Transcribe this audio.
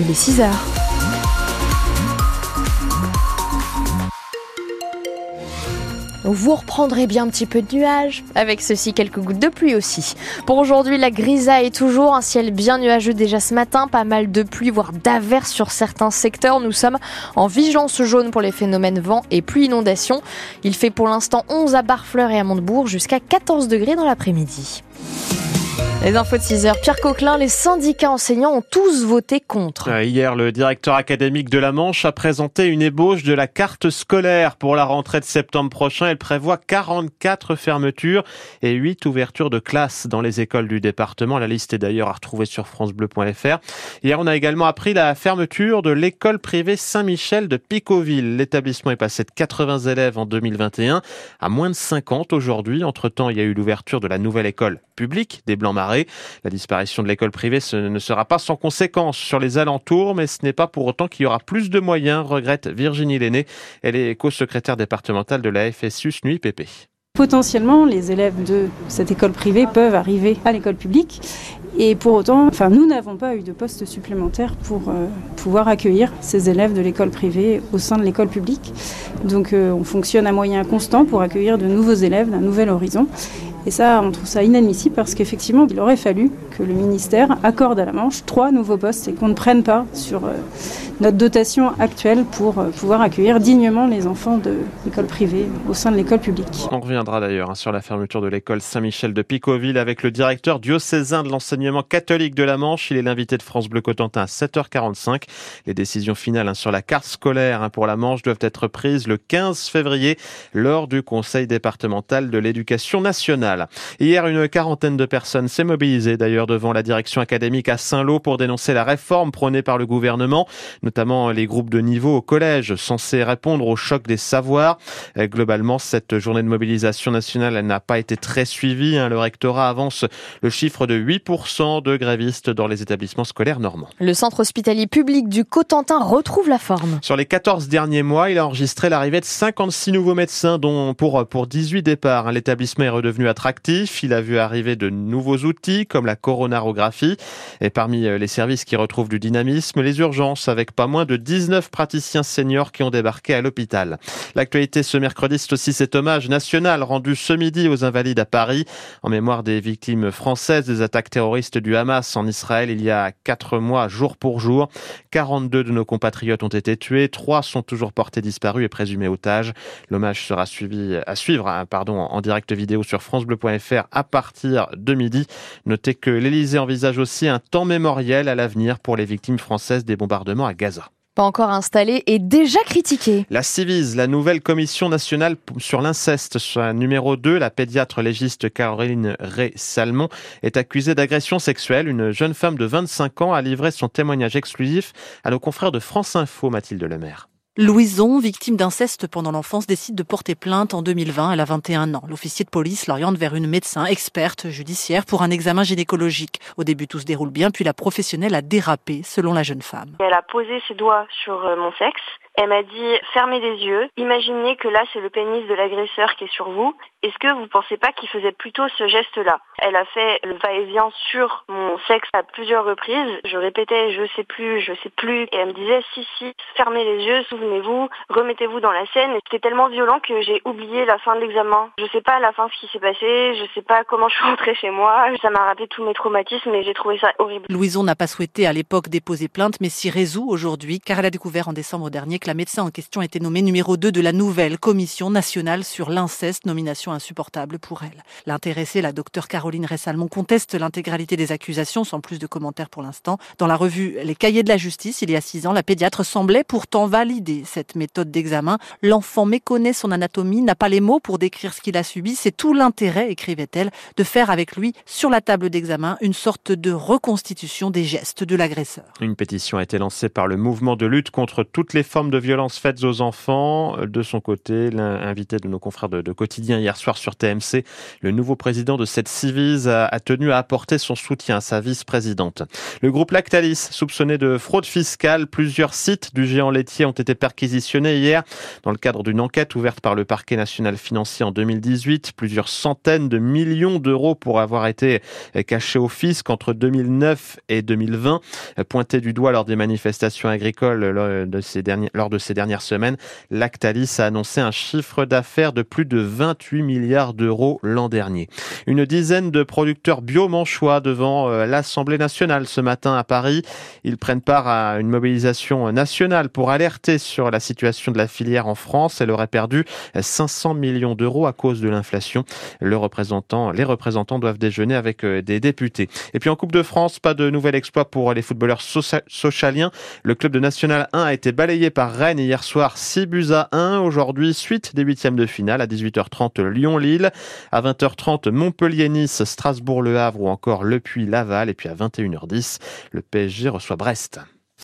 Il est 6 heures. Vous reprendrez bien un petit peu de nuages, avec ceci quelques gouttes de pluie aussi. Pour aujourd'hui, la grisaille est toujours, un ciel bien nuageux déjà ce matin, pas mal de pluie, voire d'averses sur certains secteurs. Nous sommes en vigilance jaune pour les phénomènes vent et pluie inondation. Il fait pour l'instant 11 à Barfleur et à Montebourg, jusqu'à 14 degrés dans l'après-midi. Les infos de 6 heures. Pierre Coquelin, les syndicats enseignants ont tous voté contre. Euh, hier, le directeur académique de la Manche a présenté une ébauche de la carte scolaire pour la rentrée de septembre prochain. Elle prévoit 44 fermetures et 8 ouvertures de classes dans les écoles du département. La liste est d'ailleurs à retrouver sur francebleu.fr. Hier, on a également appris la fermeture de l'école privée Saint-Michel de Picoville. L'établissement est passé de 80 élèves en 2021 à moins de 50 aujourd'hui. Entre-temps, il y a eu l'ouverture de la nouvelle école publique des La disparition de l'école privée ne sera pas sans conséquence sur les alentours, mais ce n'est pas pour autant qu'il y aura plus de moyens, regrette Virginie Lenné. Elle est co-secrétaire départementale de la FSU SNUIPP. Potentiellement, les élèves de cette école privée peuvent arriver à l'école publique et pour autant, enfin, nous n'avons pas eu de poste supplémentaire pour euh, pouvoir accueillir ces élèves de l'école privée au sein de l'école publique. Donc euh, on fonctionne à moyens constants pour accueillir de nouveaux élèves d'un nouvel horizon. Et ça, on trouve ça inadmissible parce qu'effectivement, il aurait fallu que le ministère accorde à la Manche trois nouveaux postes et qu'on ne prenne pas sur euh, notre dotation actuelle pour euh, pouvoir accueillir dignement les enfants de l'école privée au sein de l'école publique. On reviendra d'ailleurs hein, sur la fermeture de l'école Saint-Michel de Picoville avec le directeur diocésain de l'enseignement catholique de la Manche. Il est l'invité de France Bleu Cotentin à 7h45. Les décisions finales hein, sur la carte scolaire hein, pour la Manche doivent être prises le 15 février lors du Conseil départemental de l'éducation nationale. Hier, une quarantaine de personnes s'est mobilisée d'ailleurs devant la direction académique à Saint-Lô pour dénoncer la réforme prônée par le gouvernement notamment les groupes de niveau au collège, censés répondre au choc des savoirs. Euh, globalement, cette journée de mobilisation nationale n'a pas été très suivie. Hein. Le rectorat avance le chiffre de 8% de grévistes dans les établissements scolaires normands. Le centre hospitalier public du Cotentin retrouve la forme. Sur les 14 derniers mois, il a enregistré l'arrivée de 56 nouveaux médecins, dont pour, pour 18 départs. Hein. L'établissement est redevenu attractif. Il a vu arriver de nouveaux outils comme la coronarographie. Et parmi euh, les services qui retrouvent du dynamisme, les urgences avec pas moins de 19 praticiens seniors qui ont débarqué à l'hôpital. L'actualité ce mercredi, c'est aussi cet hommage national rendu ce midi aux invalides à Paris en mémoire des victimes françaises des attaques terroristes du Hamas en Israël il y a quatre mois, jour pour jour. 42 de nos compatriotes ont été tués, trois sont toujours portés disparus et présumés otages. L'hommage sera suivi à suivre, hein, pardon, en direct vidéo sur francebleu.fr à partir de midi. Notez que l'Élysée envisage aussi un temps mémoriel à l'avenir pour les victimes françaises des bombardements à Gaza pas encore installé et déjà critiqué. La CIVIS, la nouvelle commission nationale sur l'inceste, soit numéro 2, la pédiatre légiste Caroline Ray-Salmon est accusée d'agression sexuelle. Une jeune femme de 25 ans a livré son témoignage exclusif à nos confrères de France Info, Mathilde Lemaire. Louison, victime d'inceste pendant l'enfance, décide de porter plainte en 2020. Elle a 21 ans. L'officier de police l'oriente vers une médecin experte judiciaire pour un examen gynécologique. Au début, tout se déroule bien, puis la professionnelle a dérapé, selon la jeune femme. Elle a posé ses doigts sur euh, mon sexe elle m'a dit fermez les yeux, imaginez que là c'est le pénis de l'agresseur qui est sur vous. Est-ce que vous ne pensez pas qu'il faisait plutôt ce geste-là? Elle a fait le va-et-vient sur mon sexe à plusieurs reprises. Je répétais je sais plus, je sais plus. Et elle me disait si si, fermez les yeux, souvenez-vous, remettez-vous dans la scène. C'était tellement violent que j'ai oublié la fin de l'examen. Je sais pas à la fin ce qui s'est passé, je sais pas comment je suis rentrée chez moi. Ça m'a rappelé tous mes traumatismes et j'ai trouvé ça horrible. Louison n'a pas souhaité à l'époque déposer plainte mais s'y résout aujourd'hui car elle a découvert en décembre dernier que la médecin en question était nommée numéro 2 de la nouvelle commission nationale sur l'inceste, nomination insupportable pour elle. L'intéressée, la docteure Caroline Ressalmon, conteste l'intégralité des accusations, sans plus de commentaires pour l'instant. Dans la revue Les Cahiers de la Justice, il y a six ans, la pédiatre semblait pourtant valider cette méthode d'examen. L'enfant méconnaît son anatomie, n'a pas les mots pour décrire ce qu'il a subi. C'est tout l'intérêt, écrivait-elle, de faire avec lui, sur la table d'examen, une sorte de reconstitution des gestes de l'agresseur. Une pétition a été lancée par le mouvement de lutte contre toutes les formes de violence faites aux enfants. De son côté, l'invité de nos confrères de, Quotidien hier soir sur TMC, le nouveau président de cette Civise a, tenu à apporter son soutien à sa vice-présidente. Le groupe Lactalis, soupçonné de fraude fiscale, plusieurs sites du géant laitier ont été perquisitionnés hier dans le cadre d'une enquête ouverte par le parquet national financier en 2018. Plusieurs centaines de millions d'euros pour avoir été cachés au fisc entre 2009 et 2020. Pointé du doigt lors des manifestations agricoles lors de ces, lors de ces dernières semaines, Lactalis a annoncé un chiffre d'affaires de plus de 28 milliards d'euros l'an dernier. Une dizaine de producteurs bio-manchois devant euh, l'Assemblée nationale ce matin à Paris. Ils prennent part à une mobilisation nationale pour alerter sur la situation de la filière en France. Elle aurait perdu 500 millions d'euros à cause de l'inflation. Le représentant, les représentants doivent déjeuner avec euh, des députés. Et puis en Coupe de France, pas de nouvel exploit pour les footballeurs socialiens. Le club de National 1 a été balayé par Rennes hier soir 6 buts à 1. Aujourd'hui, suite des huitièmes de finale à 18h30 Lyon-Lille, à 20h30 Montpellier-Nice, Strasbourg-Le Havre ou encore Le Puy-Laval et puis à 21h10 le PSG reçoit Brest.